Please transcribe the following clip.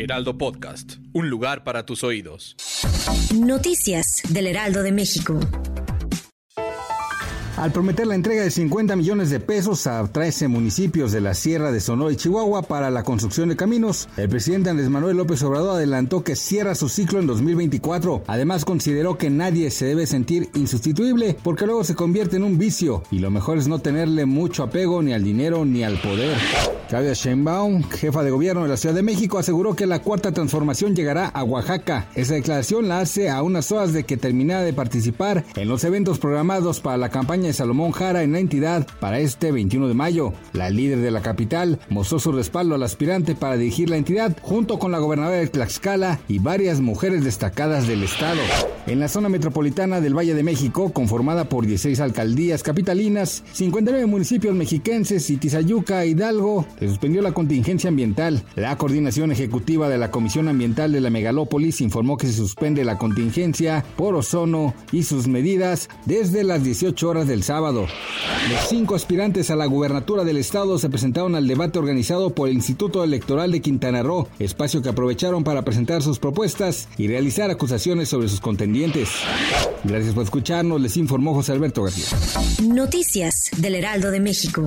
Heraldo Podcast, un lugar para tus oídos. Noticias del Heraldo de México. al prometer la entrega de 50 millones de pesos a 13 municipios de la Sierra de Sonora y Chihuahua para la construcción de caminos. El presidente Andrés Manuel López Obrador adelantó que cierra su ciclo en 2024. Además consideró que nadie se debe sentir insustituible porque luego se convierte en un vicio y lo mejor es no tenerle mucho apego ni al dinero ni al poder. Claudia Sheinbaum, jefa de gobierno de la Ciudad de México, aseguró que la cuarta transformación llegará a Oaxaca. Esa declaración la hace a unas horas de que terminara de participar en los eventos programados para la campaña Salomón Jara en la entidad para este 21 de mayo. La líder de la capital mostró su respaldo al aspirante para dirigir la entidad junto con la gobernadora de Tlaxcala y varias mujeres destacadas del estado. En la zona metropolitana del Valle de México, conformada por 16 alcaldías capitalinas, 59 municipios mexiquenses y Tizayuca, Hidalgo, se suspendió la contingencia ambiental. La coordinación ejecutiva de la Comisión Ambiental de la Megalópolis informó que se suspende la contingencia por ozono y sus medidas desde las 18 horas del sábado. Los cinco aspirantes a la gubernatura del estado se presentaron al debate organizado por el Instituto Electoral de Quintana Roo, espacio que aprovecharon para presentar sus propuestas y realizar acusaciones sobre sus contendientes. Gracias por escucharnos, les informó José Alberto García. Noticias del Heraldo de México.